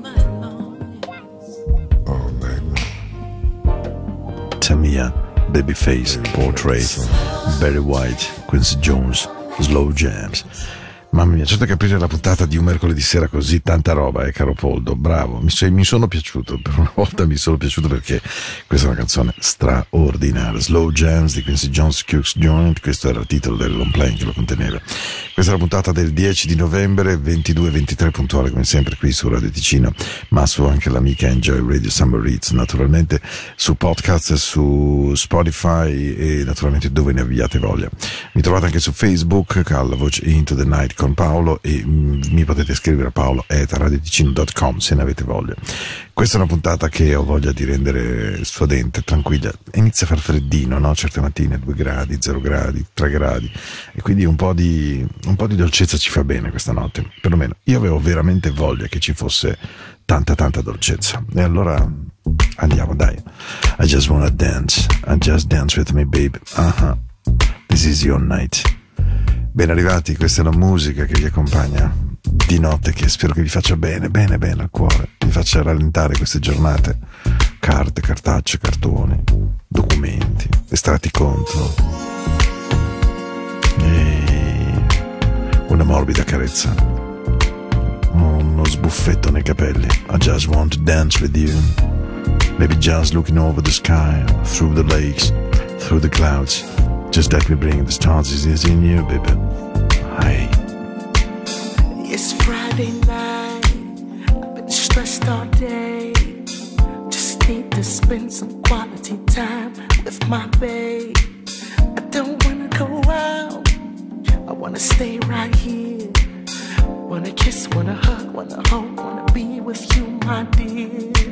night long. Tamia, Babyface, Portrait, Barry White, Quincy Jones, Slow Jams. Mamma mia, certo che aprire la puntata di un mercoledì sera così tanta roba, eh, caro Poldo, bravo, mi, cioè, mi sono piaciuto, per una volta mi sono piaciuto perché questa è una canzone straordinaria. Slow Jams di Quincy Jones, Cukes Joint, questo era il titolo del long play che lo conteneva. Questa è la puntata del 10 di novembre, 22-23 puntuale come sempre qui su Radio Ticino, ma su anche l'amica Enjoy Radio Summer Reads, naturalmente su podcast, su Spotify e naturalmente dove ne abbiate voglia. Mi trovate anche su Facebook alla voce Into the Night con Paolo e mm, mi potete scrivere a paolo radioticino.com se ne avete voglia. Questa è una puntata che ho voglia di rendere suadente, tranquilla. Inizia a far freddino, no? Certe mattine 2 gradi, 0 gradi, 3 gradi e quindi un po' di un po' di dolcezza ci fa bene questa notte. Perlomeno io avevo veramente voglia che ci fosse tanta tanta dolcezza. E allora andiamo, dai. I just wanna dance. I just dance with me, babe. Uh-huh. This is your night. Ben arrivati, questa è la musica che vi accompagna di notte che spero che vi faccia bene, bene, bene al cuore, vi faccia rallentare queste giornate. Carte, cartacce, cartoni, documenti, estratti conto. E una morbida carezza. Uno sbuffetto nei capelli. I just want to dance with you. Maybe just looking over the sky, through the lakes, through the clouds. Just let me bring the stars is in you, baby. Hey. It's Friday night. I've been stressed all day. Just need to spend some quality time with my babe. I don't wanna go out. I wanna stay right here. Wanna kiss, wanna hug, wanna hold, wanna be with you, my dear.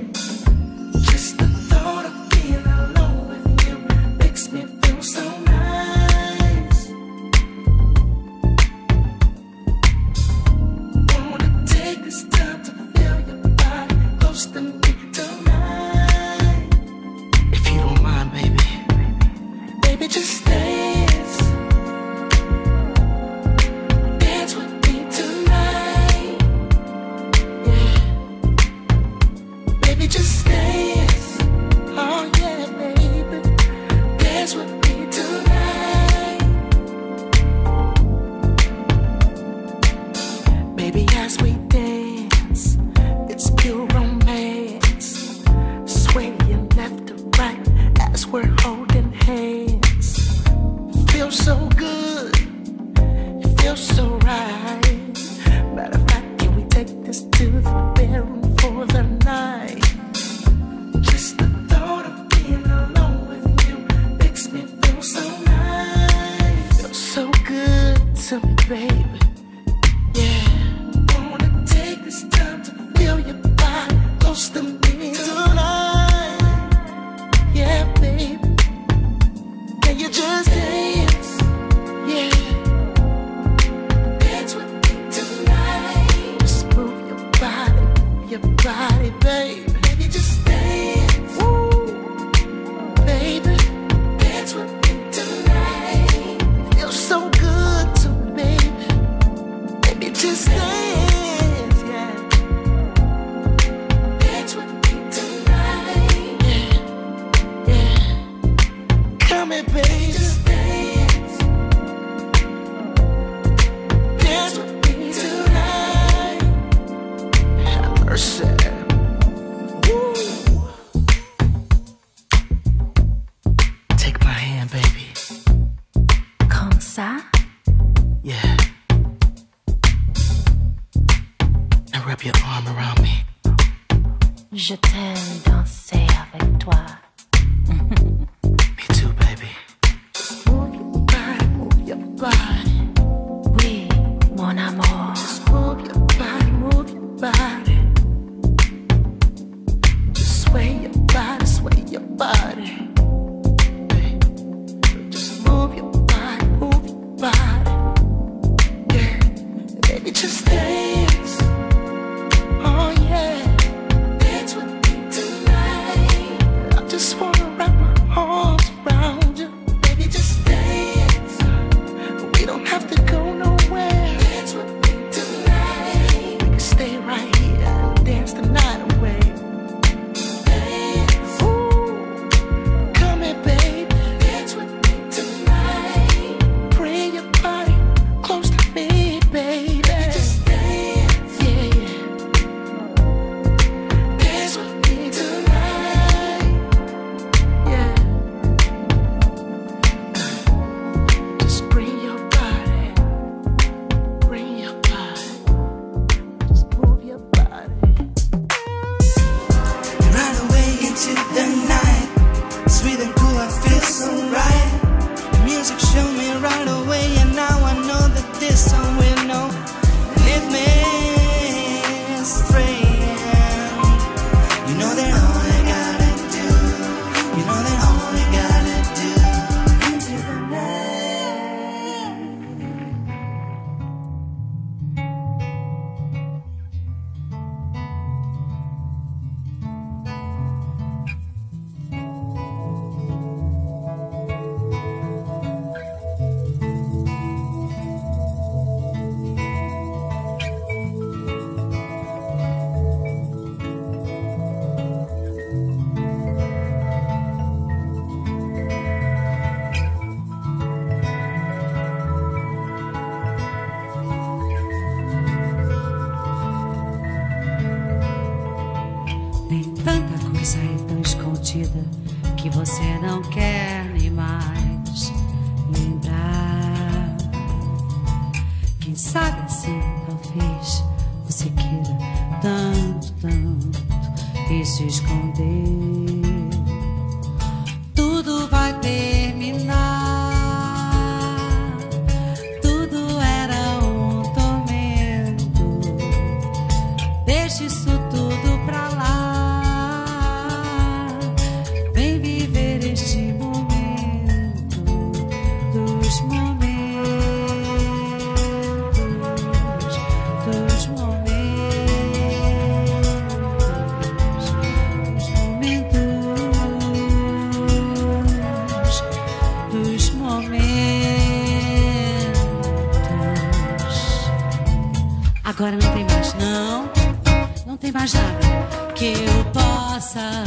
Agora não tem mais, não. Não tem mais nada que eu possa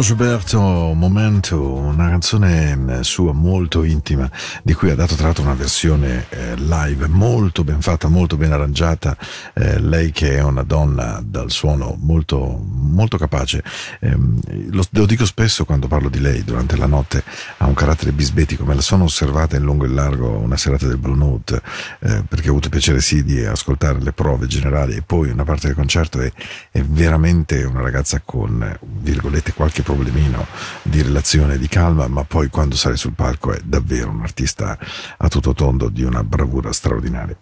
Gilberto Momento, una canzone eh, sua molto intima, di cui ha dato tra l'altro una versione eh, live molto ben fatta, molto ben arrangiata. Eh, lei che è una donna dal suono molto, molto capace. Ehm, lo, lo dico spesso quando parlo di lei durante la notte, carattere bisbetico, me la sono osservata in lungo e in largo una serata del Blue Note, eh, perché ho avuto piacere sì di ascoltare le prove generali e poi una parte del concerto è, è veramente una ragazza con, virgolette, qualche problemino di relazione, di calma, ma poi quando sale sul palco è davvero un artista a tutto tondo di una bravura straordinaria.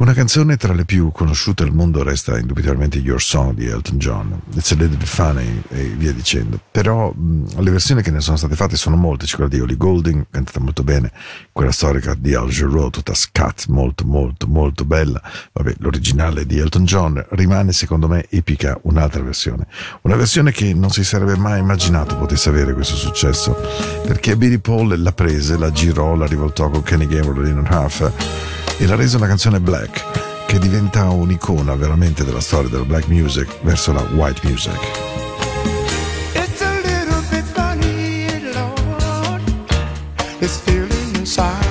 Una canzone tra le più conosciute al mondo resta indubitabilmente Your Song di Elton John, It's a Little Funny e via dicendo, però mh, le versioni che ne sono state fatte sono molte, c'è quella di Holly Golding, cantata molto bene, quella storica di Al Jarreau, tutta scat, molto molto molto bella, vabbè l'originale di Elton John rimane secondo me epica un'altra versione, una versione che non si sarebbe mai immaginato potesse avere questo successo, perché Billy Paul la prese, la girò, la rivoltò con Kenny Gabriel e Lennon Huff, e l'ha resa una canzone black che diventa un'icona veramente della storia della black music verso la white music. It's feeling inside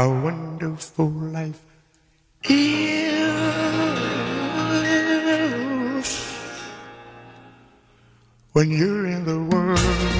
Our wonderful life is when you're in the world.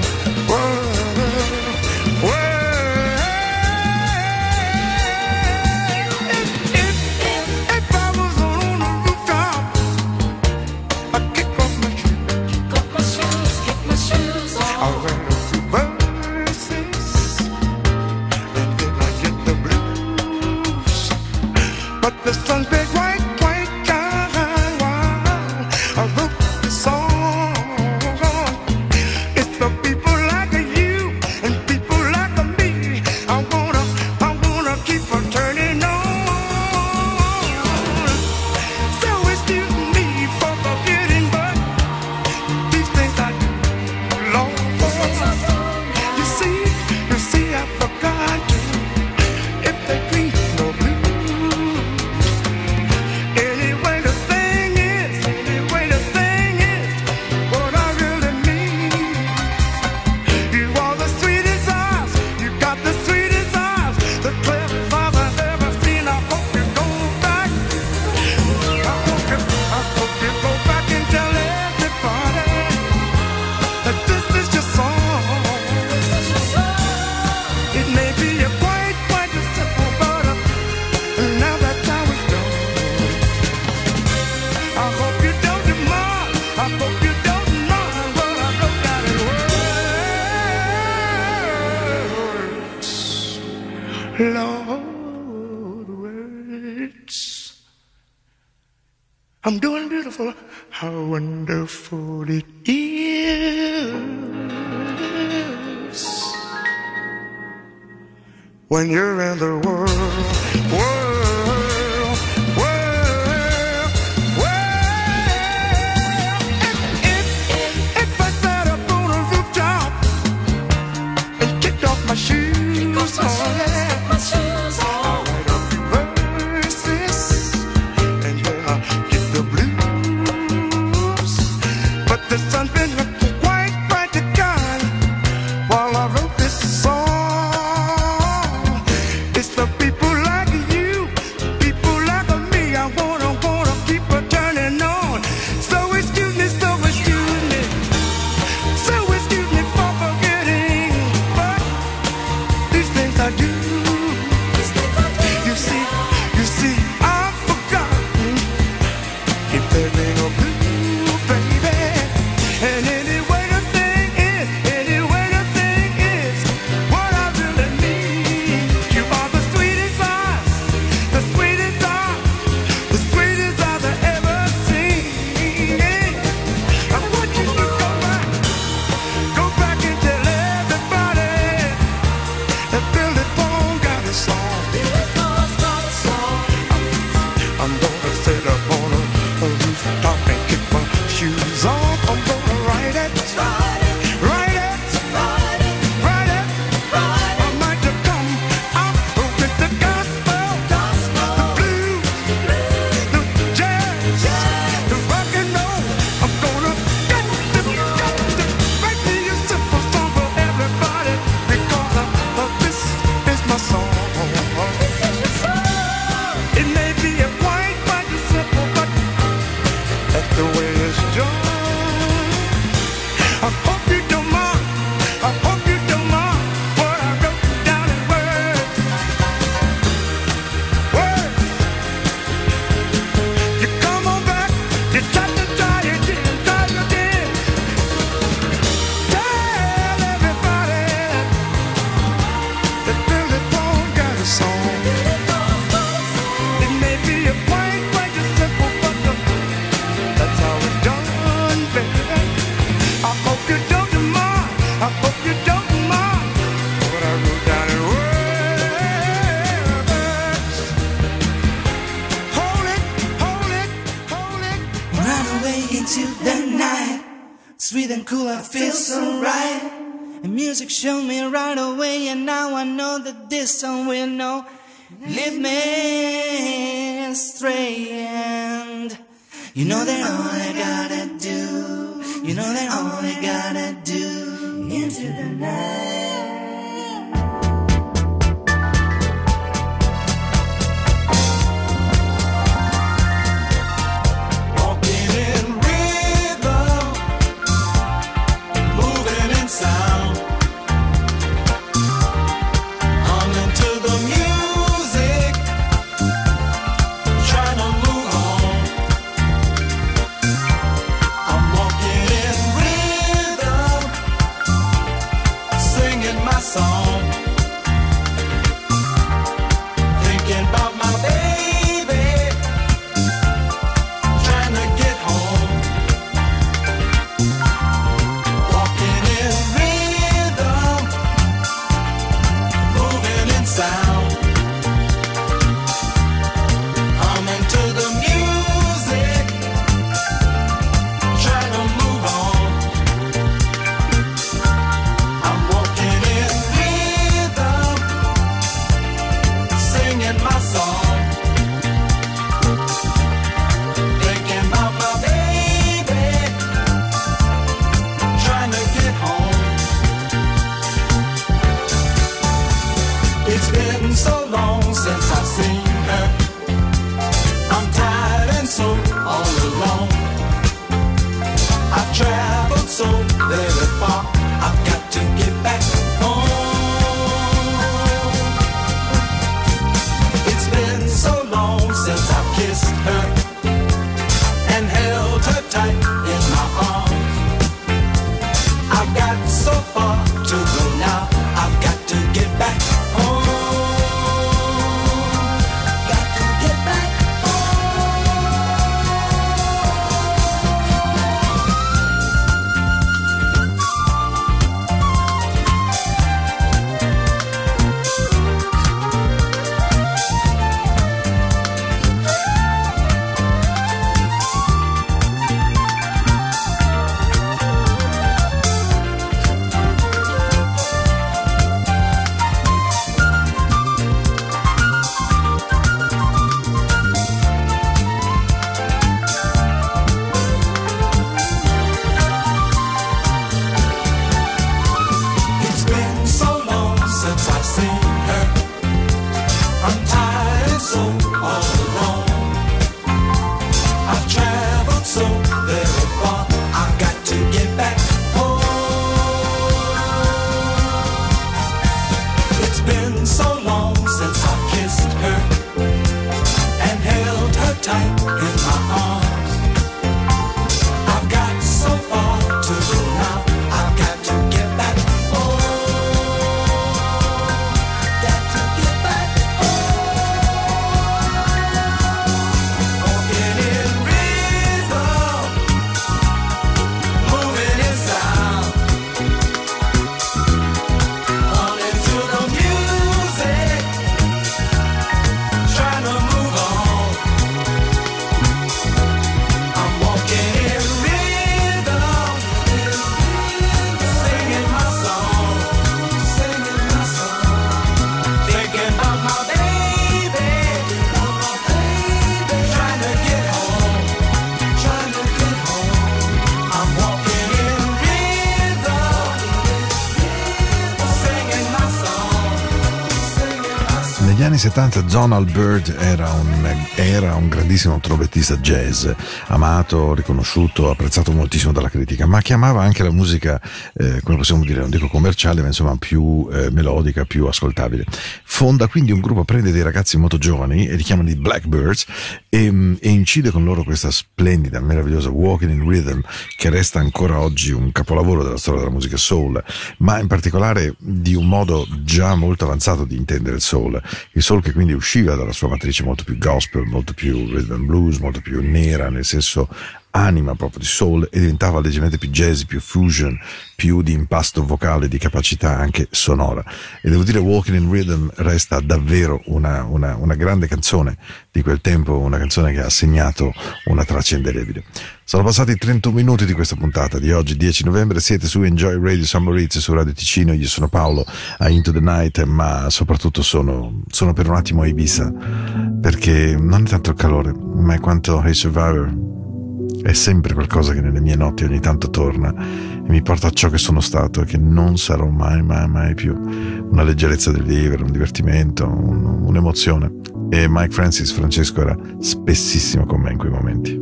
I'm doing beautiful. How wonderful it is when you're in the world. world. 70 Donald Byrd era un, era un grandissimo trombettista jazz, amato, riconosciuto, apprezzato moltissimo dalla critica, ma che amava anche la musica, eh, come possiamo dire, non dico commerciale, ma insomma più eh, melodica, più ascoltabile. Fonda quindi un gruppo, prende dei ragazzi molto giovani e li chiamano i Blackbirds e, e incide con loro questa splendida, meravigliosa Walking in Rhythm che resta ancora oggi un capolavoro della storia della musica soul, ma in particolare di un modo già molto avanzato di intendere il soul. Il soul che quindi usciva dalla sua matrice molto più gospel, molto più rhythm and blues, molto più nera, nel senso anima proprio di soul e diventava leggermente più jazzy, più fusion, più di impasto vocale, di capacità anche sonora. E devo dire Walking in Rhythm resta davvero una, una, una grande canzone di quel tempo, una canzone che ha segnato una traccia indelebile. Sono passati 31 minuti di questa puntata di oggi, 10 novembre, siete su Enjoy Radio San Maurizio, su Radio Ticino, io sono Paolo a Into the Night, ma soprattutto sono, sono per un attimo a Ibiza, perché non è tanto il calore, ma è quanto Hey Survivor è sempre qualcosa che nelle mie notti ogni tanto torna e mi porta a ciò che sono stato e che non sarò mai, mai, mai più. Una leggerezza del vivere, un divertimento, un, un'emozione. E Mike Francis Francesco era spessissimo con me in quei momenti.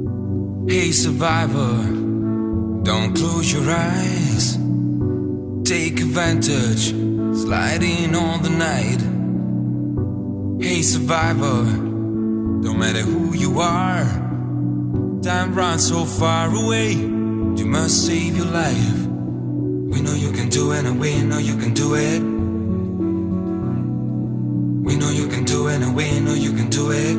Hey survivor, don't close your eyes. Take advantage, sliding on the night. Hey survivor, don't matter who you are. Time runs so far away. You must save your life. We know you can do it, and we know you can do it. We know you can do it, and we know you can do it.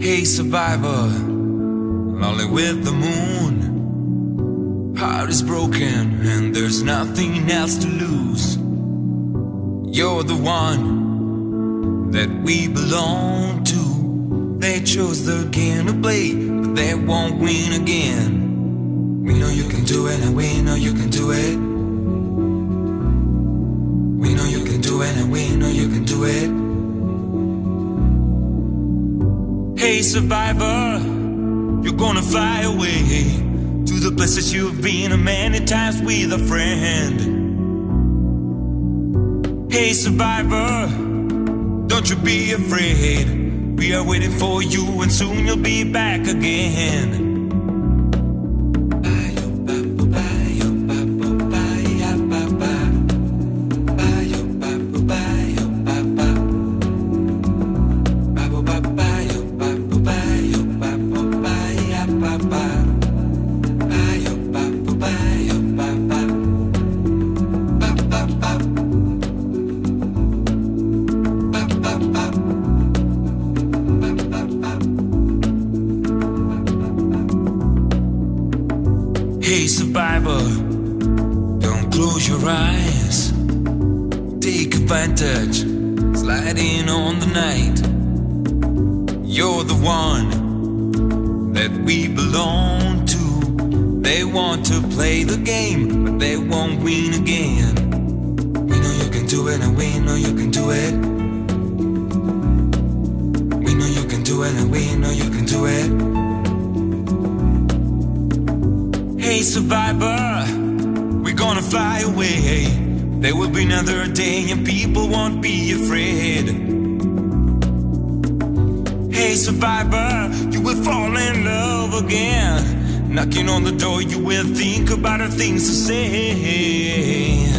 Hey, survivor, lonely with the moon. Heart is broken, and there's nothing else to lose. You're the one that we belong to. They chose the game to play, but they won't win again. We know you can do it, and we know you can do it. We know you can do it, and we know you can do it. Hey, survivor, you're gonna fly away to the places you've been a many times with a friend. Hey survivor, don't you be afraid. We are waiting for you and soon you'll be back again. Gonna fly away. There will be another day and people won't be afraid. Hey survivor, you will fall in love again. Knocking on the door, you will think about the things to say.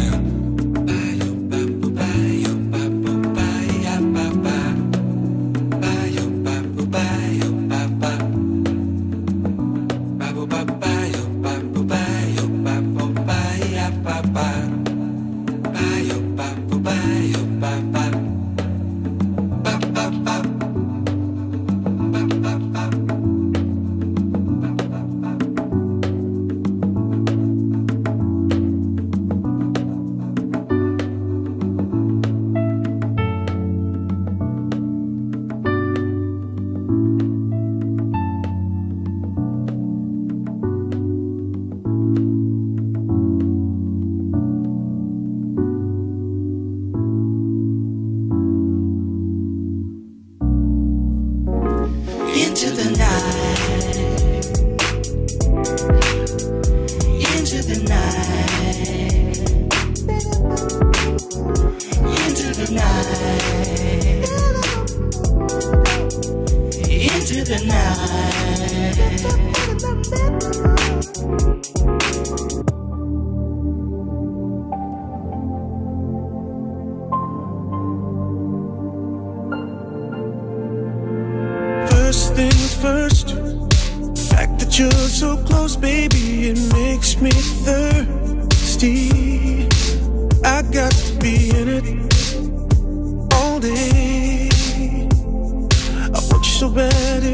already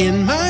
in my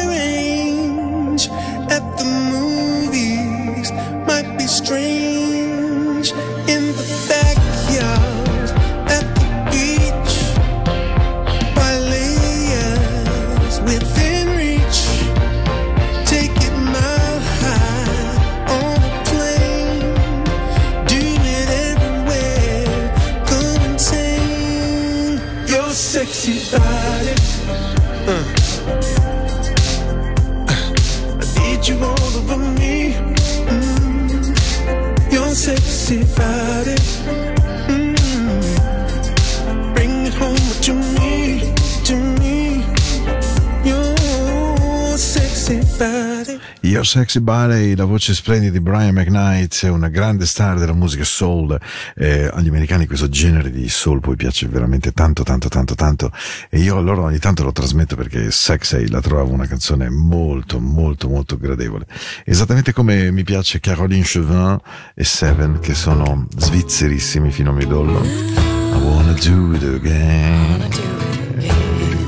Your Sexy Ballet, la voce splendida di Brian McKnight, una grande star della musica soul. Eh, agli americani questo genere di soul poi piace veramente tanto, tanto, tanto, tanto. E io allora ogni tanto lo trasmetto perché Sexy la trovo una canzone molto, molto, molto gradevole. Esattamente come mi piace Caroline Chauvin e Seven, che sono svizzerissimi fino a midollo. I wanna do it again.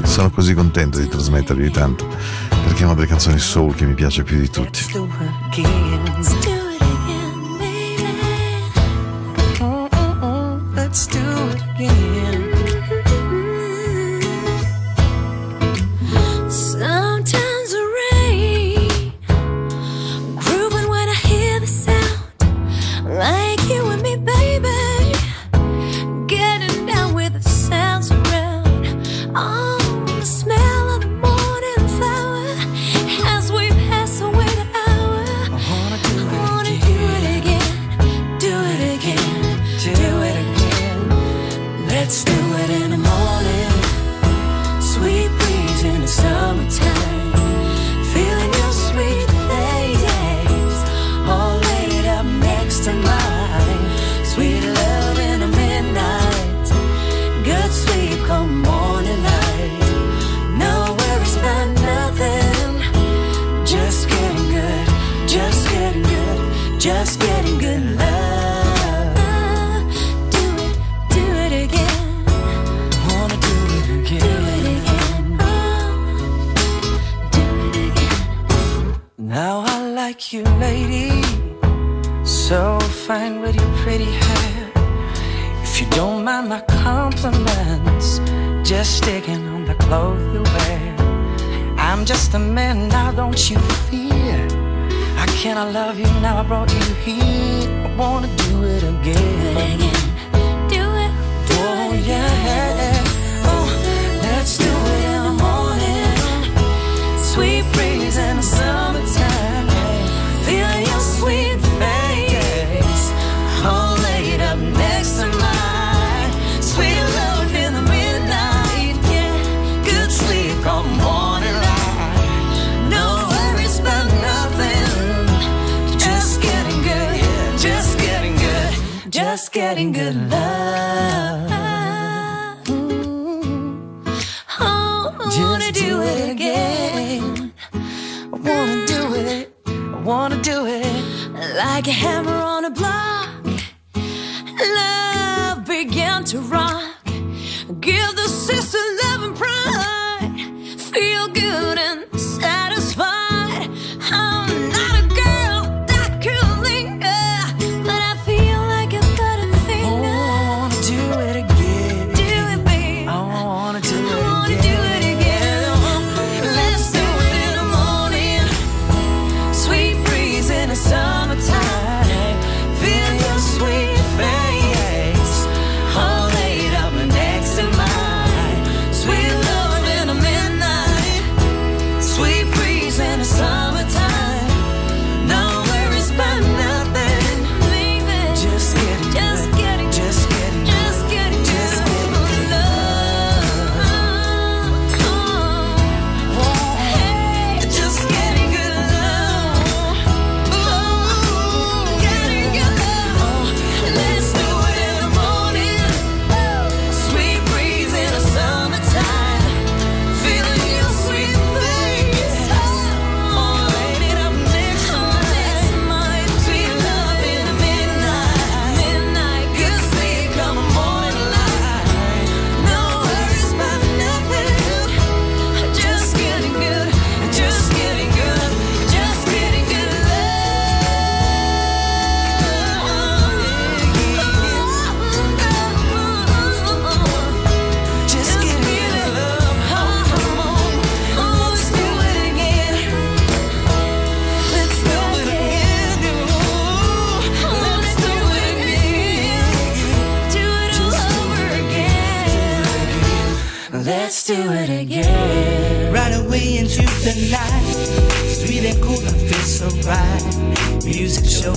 Sono così contento di trasmettervi tanto perché è una delle canzoni soul che mi piace più di tutti. Oh, oh, oh, let's do it again.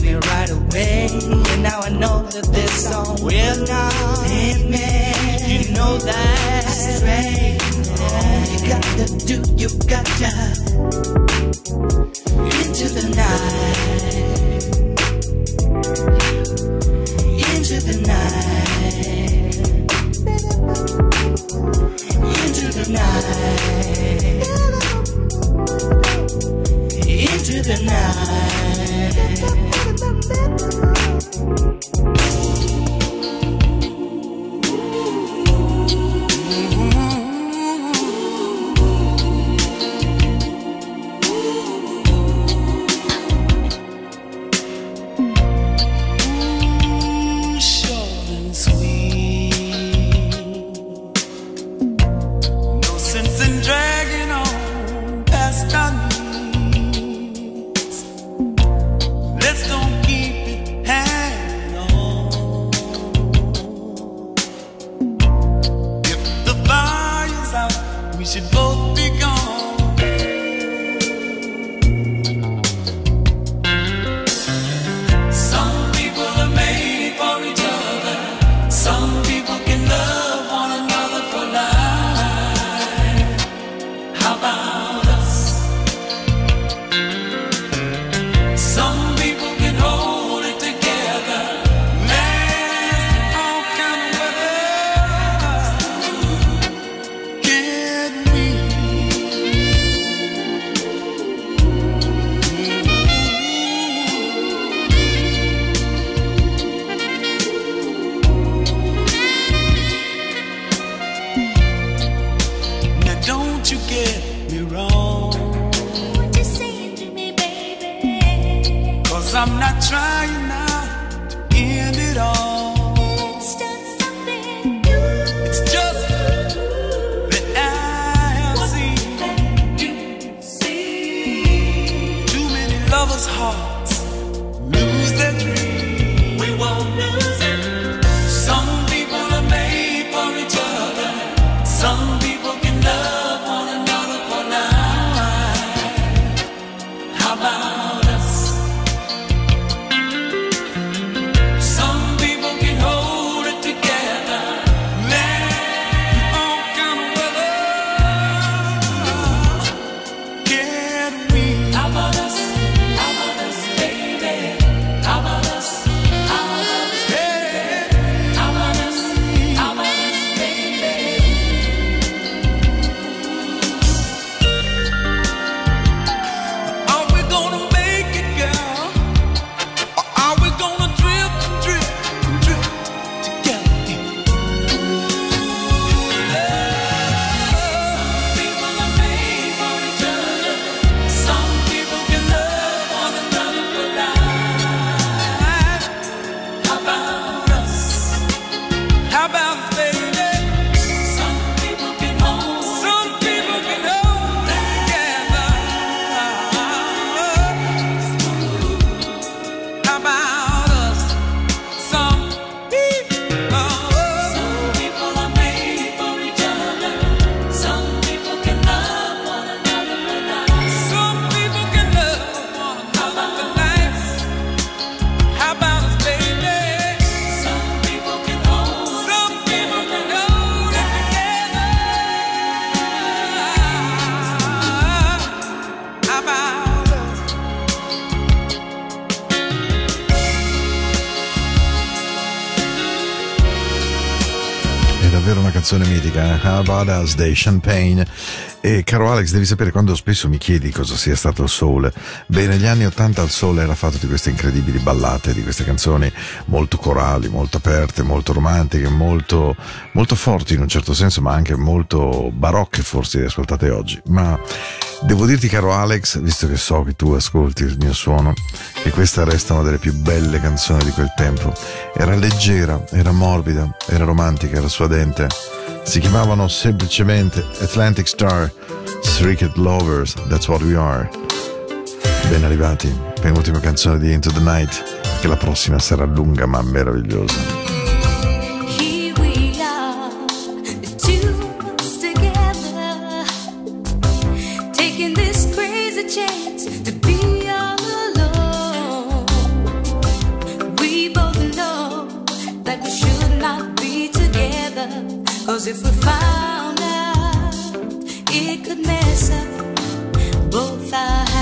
me right away. And now I know that this song will not hit me. You know that. Straight. All you got to do, you got to. Into the night. Into the night. Into the night. Into the night. I'm not trying canzone mitica, eh? How About Us dei Champagne. E caro Alex, devi sapere quando spesso mi chiedi cosa sia stato il soul. Beh, negli anni Ottanta il soul era fatto di queste incredibili ballate, di queste canzoni molto corali, molto aperte, molto romantiche, molto, molto forti in un certo senso, ma anche molto barocche forse ascoltate oggi. Ma devo dirti, caro Alex, visto che so che tu ascolti il mio suono, che questa resta una delle più belle canzoni di quel tempo. Era leggera, era morbida, era romantica, era suadente. Si chiamavano semplicemente Atlantic Star, Streaked Lovers, That's What We Are. Ben arrivati, penultima canzone di Into the Night, che la prossima sarà lunga ma meravigliosa. If we found out, it could mess up both our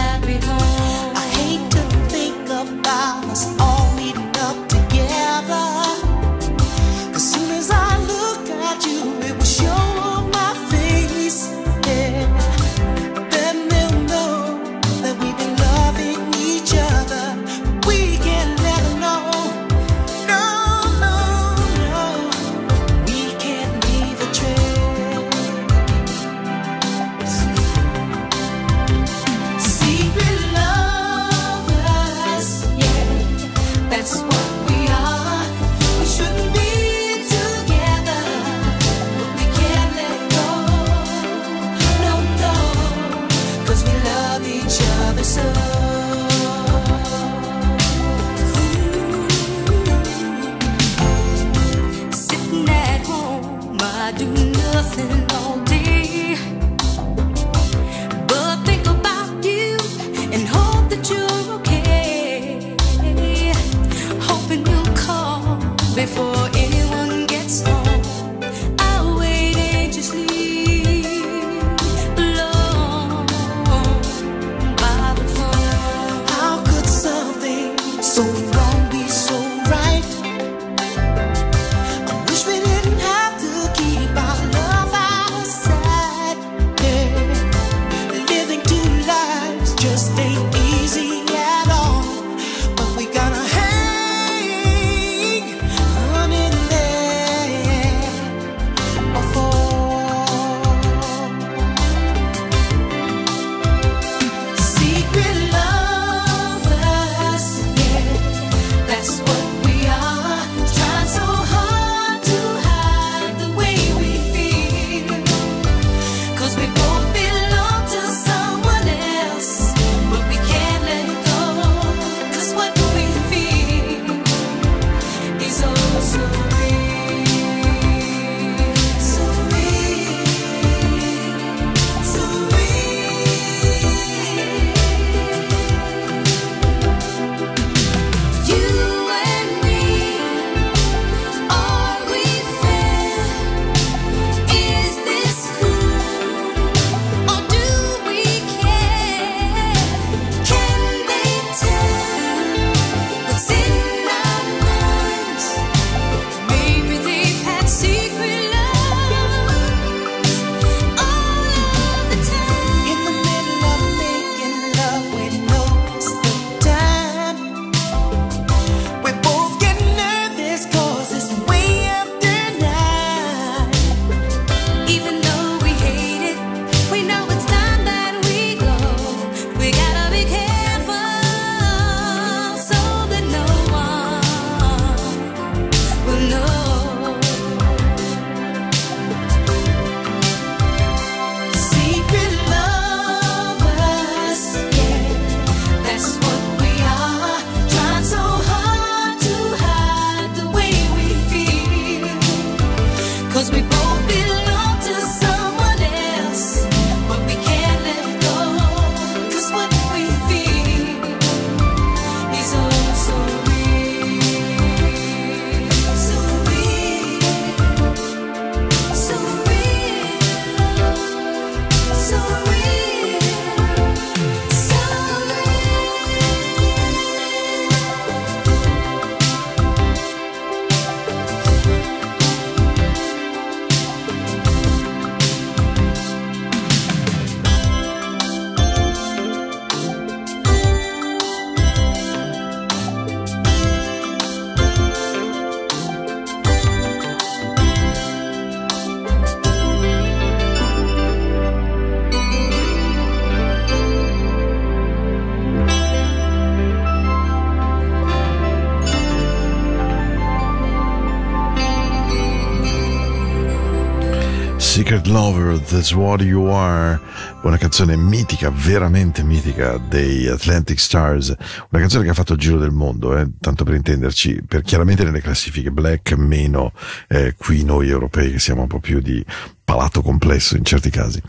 Record Lover, That's What You Are, una canzone mitica, veramente mitica dei Atlantic Stars, una canzone che ha fatto il giro del mondo, eh, tanto per intenderci, per chiaramente nelle classifiche black, meno eh, qui noi europei che siamo un po' più di palato complesso in certi casi.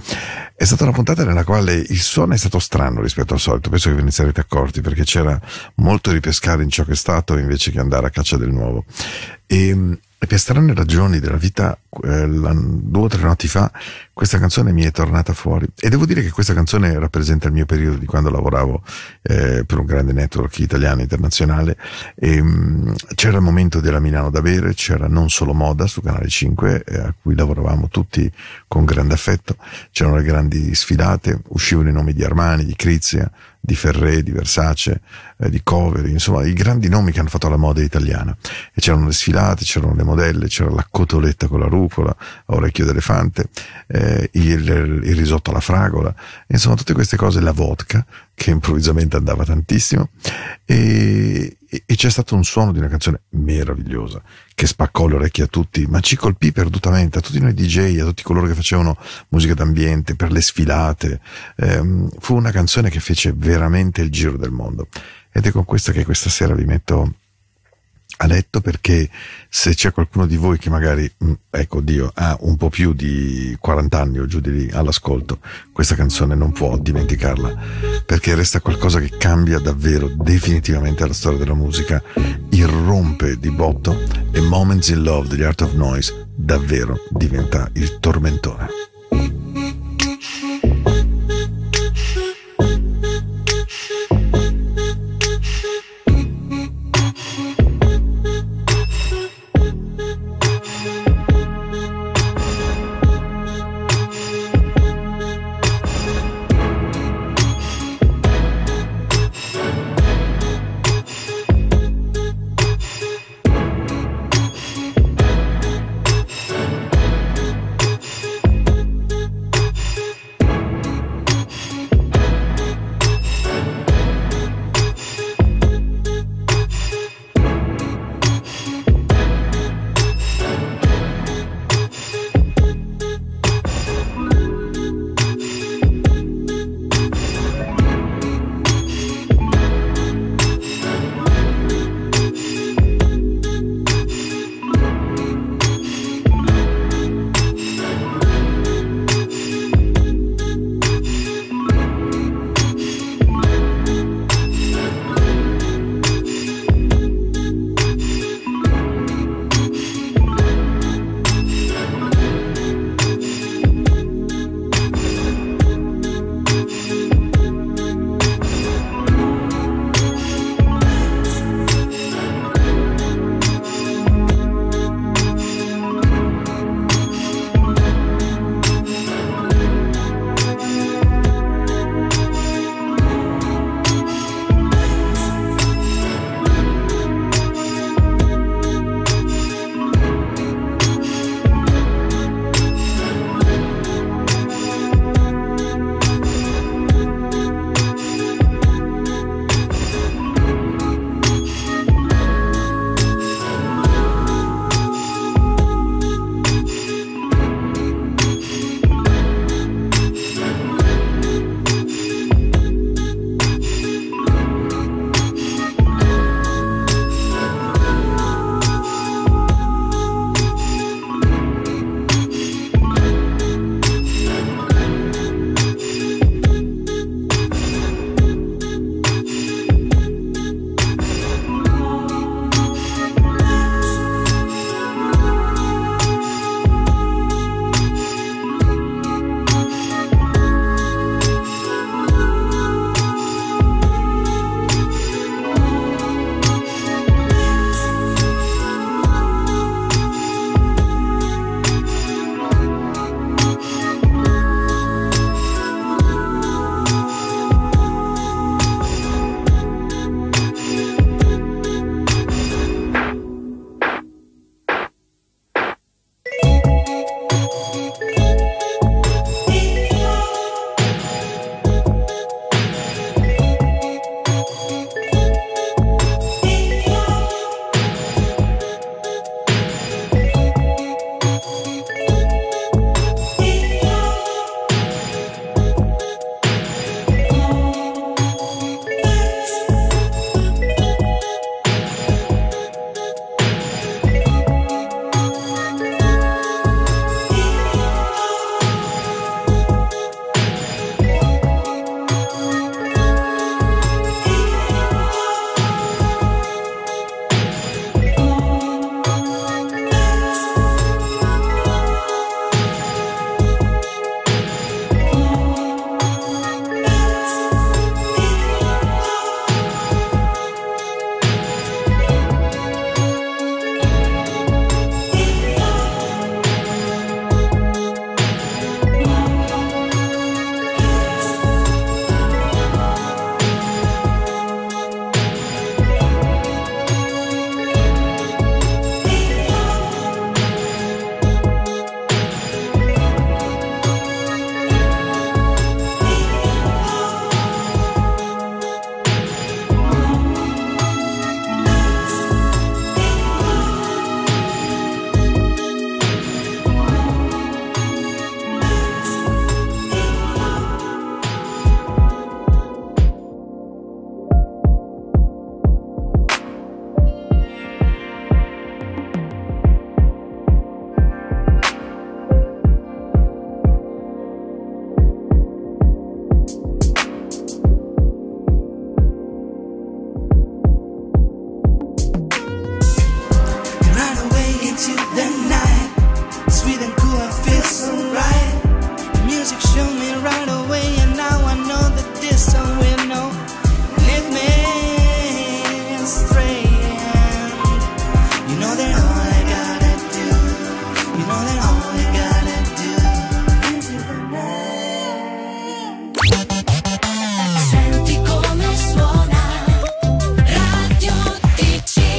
È stata una puntata nella quale il suono è stato strano rispetto al solito, penso che ve ne sarete accorti, perché c'era molto ripescare in ciò che è stato invece che andare a caccia del nuovo. E, e per strane ragioni della vita, eh, due o tre notti fa, questa canzone mi è tornata fuori. E devo dire che questa canzone rappresenta il mio periodo di quando lavoravo eh, per un grande network italiano internazionale. E, mh, c'era il momento della Milano da bere, c'era non solo moda su Canale 5, eh, a cui lavoravamo tutti con grande affetto, c'erano le grandi sfilate, uscivano i nomi di Armani, di Crizia, di Ferré, di Versace, eh, di Coveri, insomma i grandi nomi che hanno fatto la moda italiana. E c'erano le sfilate, c'erano le modelle, c'era la cotoletta con la rucola, orecchio d'elefante, eh, il, il risotto alla fragola, insomma tutte queste cose, la vodka, che improvvisamente andava tantissimo, e, e- c'è stato un suono di una canzone meravigliosa che spaccò le orecchie a tutti, ma ci colpì perdutamente, a tutti noi DJ, a tutti coloro che facevano musica d'ambiente, per le sfilate. Ehm, fu una canzone che fece veramente il giro del mondo. Ed è con questa che questa sera vi metto a letto perché se c'è qualcuno di voi che magari, mm, ecco Dio, ha un po' più di 40 anni o giù di lì all'ascolto, questa canzone non può dimenticarla perché resta qualcosa che cambia davvero definitivamente la storia della musica, irrompe di botto e Moments in Love degli Art of Noise davvero diventa il tormentone.